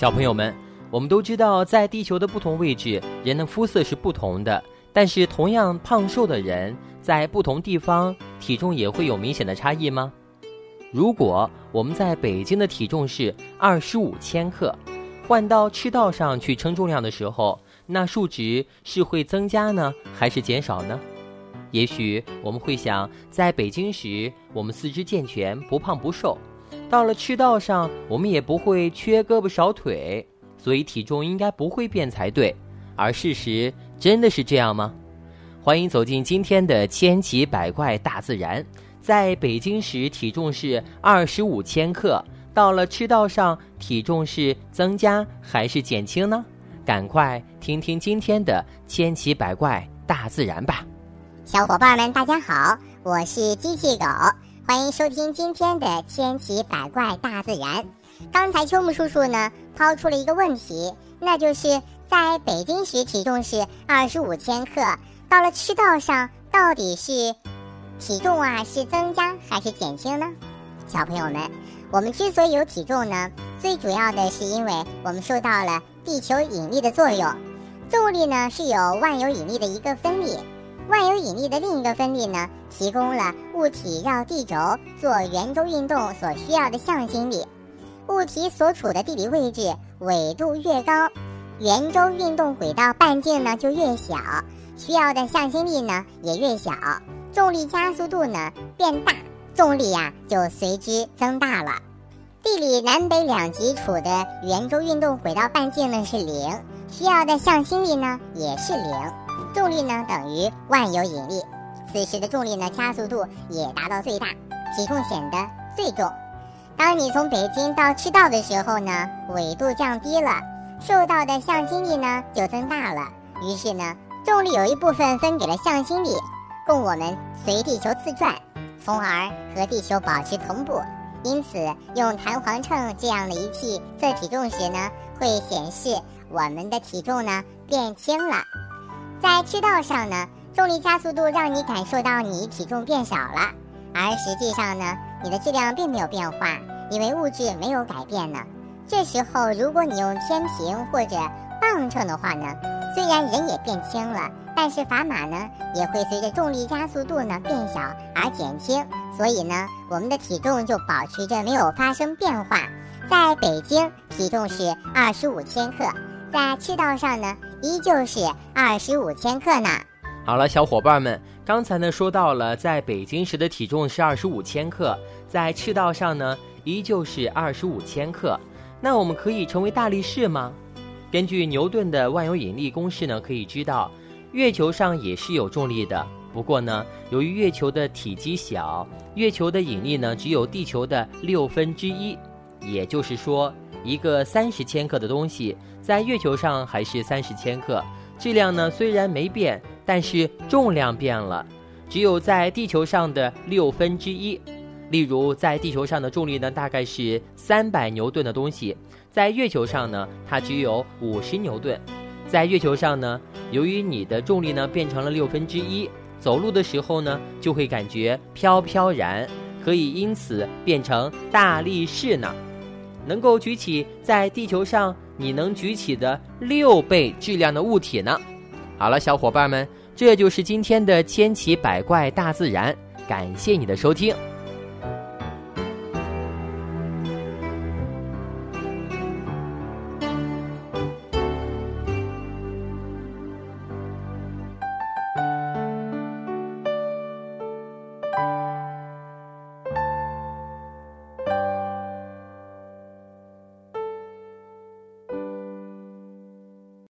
小朋友们，我们都知道，在地球的不同位置，人的肤色是不同的。但是，同样胖瘦的人，在不同地方，体重也会有明显的差异吗？如果我们在北京的体重是二十五千克，换到赤道上去称重量的时候，那数值是会增加呢，还是减少呢？也许我们会想，在北京时，我们四肢健全，不胖不瘦。到了赤道上，我们也不会缺胳膊少腿，所以体重应该不会变才对。而事实真的是这样吗？欢迎走进今天的千奇百怪大自然。在北京时体重是二十五千克，到了赤道上体重是增加还是减轻呢？赶快听听今天的千奇百怪大自然吧！小伙伴们，大家好，我是机器狗。欢迎收听今天的千奇百怪大自然。刚才秋木叔叔呢抛出了一个问题，那就是在北京时体重是二十五千克，到了赤道上到底是体重啊是增加还是减轻呢？小朋友们，我们之所以有体重呢，最主要的是因为我们受到了地球引力的作用，重力呢是有万有引力的一个分力。万有引力的另一个分力呢，提供了物体绕地轴做圆周运动所需要的向心力。物体所处的地理位置纬度越高，圆周运动轨道半径呢就越小，需要的向心力呢也越小，重力加速度呢变大，重力呀就随之增大了。地理南北两极处的圆周运动轨道半径呢是零，需要的向心力呢也是零。重力呢等于万有引力，此时的重力呢加速度也达到最大，体重显得最重。当你从北京到赤道的时候呢，纬度降低了，受到的向心力呢就增大了，于是呢重力有一部分分给了向心力，供我们随地球自转，从而和地球保持同步。因此，用弹簧秤这样的仪器测体重时呢，会显示我们的体重呢变轻了。在赤道上呢，重力加速度让你感受到你体重变小了，而实际上呢，你的质量并没有变化，因为物质没有改变呢。这时候，如果你用天平或者磅秤的话呢，虽然人也变轻了，但是砝码呢也会随着重力加速度呢变小而减轻，所以呢，我们的体重就保持着没有发生变化。在北京，体重是二十五千克。在赤道上呢，依旧是二十五千克呢。好了，小伙伴们，刚才呢说到了，在北京时的体重是二十五千克，在赤道上呢依旧是二十五千克。那我们可以成为大力士吗？根据牛顿的万有引力公式呢，可以知道，月球上也是有重力的。不过呢，由于月球的体积小，月球的引力呢只有地球的六分之一，也就是说，一个三十千克的东西。在月球上还是三十千克，质量呢虽然没变，但是重量变了，只有在地球上的六分之一。例如，在地球上的重力呢大概是三百牛顿的东西，在月球上呢它只有五十牛顿。在月球上呢，由于你的重力呢变成了六分之一，走路的时候呢就会感觉飘飘然，可以因此变成大力士呢，能够举起在地球上。你能举起的六倍质量的物体呢？好了，小伙伴们，这就是今天的千奇百怪大自然，感谢你的收听。